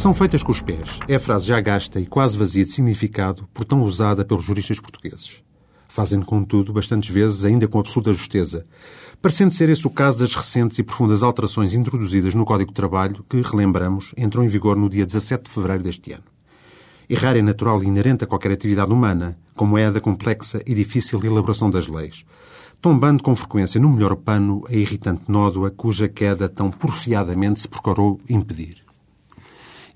São feitas com os pés. É a frase já gasta e quase vazia de significado por tão usada pelos juristas portugueses. Fazem, contudo, bastantes vezes, ainda com absoluta justeza, parecendo ser esse o caso das recentes e profundas alterações introduzidas no Código de Trabalho que, relembramos, entrou em vigor no dia 17 de fevereiro deste ano. Errar é natural e inerente a qualquer atividade humana, como é a da complexa e difícil elaboração das leis, tombando com frequência no melhor pano a irritante nódoa cuja queda tão porfiadamente se procurou impedir.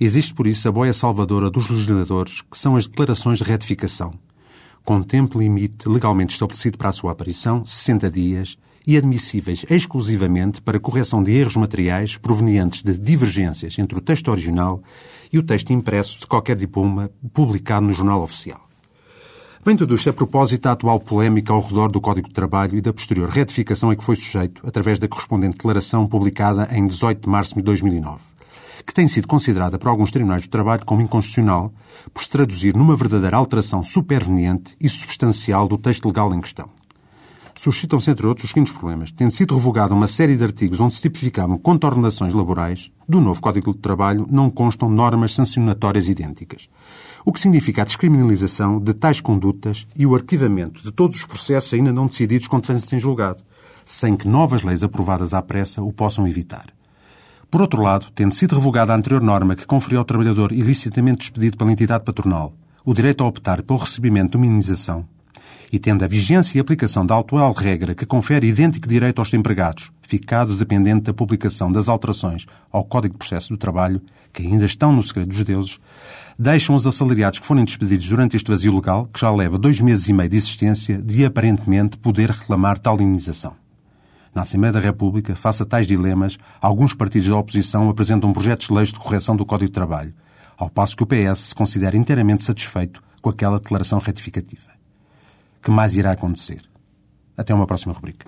Existe, por isso, a boia salvadora dos legisladores, que são as declarações de retificação, com tempo limite legalmente estabelecido para a sua aparição, 60 dias, e admissíveis exclusivamente para correção de erros materiais provenientes de divergências entre o texto original e o texto impresso de qualquer diploma publicado no Jornal Oficial. Bem tudo isto a propósito da atual polémica ao redor do Código de Trabalho e da posterior retificação a que foi sujeito através da correspondente declaração publicada em 18 de março de 2009 que tem sido considerada por alguns tribunais do trabalho como inconstitucional, por se traduzir numa verdadeira alteração superveniente e substancial do texto legal em questão. Suscitam-se, entre outros, os seguintes problemas. Tendo sido revogada uma série de artigos onde se tipificavam contornações laborais, do novo Código de Trabalho não constam normas sancionatórias idênticas. O que significa a descriminalização de tais condutas e o arquivamento de todos os processos ainda não decididos com trânsito em julgado, sem que novas leis aprovadas à pressa o possam evitar. Por outro lado, tendo sido revogada a anterior norma que conferia ao trabalhador ilicitamente despedido pela entidade patronal o direito a optar pelo recebimento de uma indenização, e tendo a vigência e aplicação da atual regra que confere idêntico direito aos empregados, ficado dependente da publicação das alterações ao Código de Processo do Trabalho, que ainda estão no segredo dos deuses, deixam os assalariados que forem despedidos durante este vazio legal, que já leva dois meses e meio de existência, de aparentemente poder reclamar tal indenização. Na Assembleia da República, face a tais dilemas, alguns partidos da oposição apresentam projetos de leis de correção do Código de Trabalho, ao passo que o PS se considera inteiramente satisfeito com aquela declaração retificativa. Que mais irá acontecer? Até uma próxima rubrica.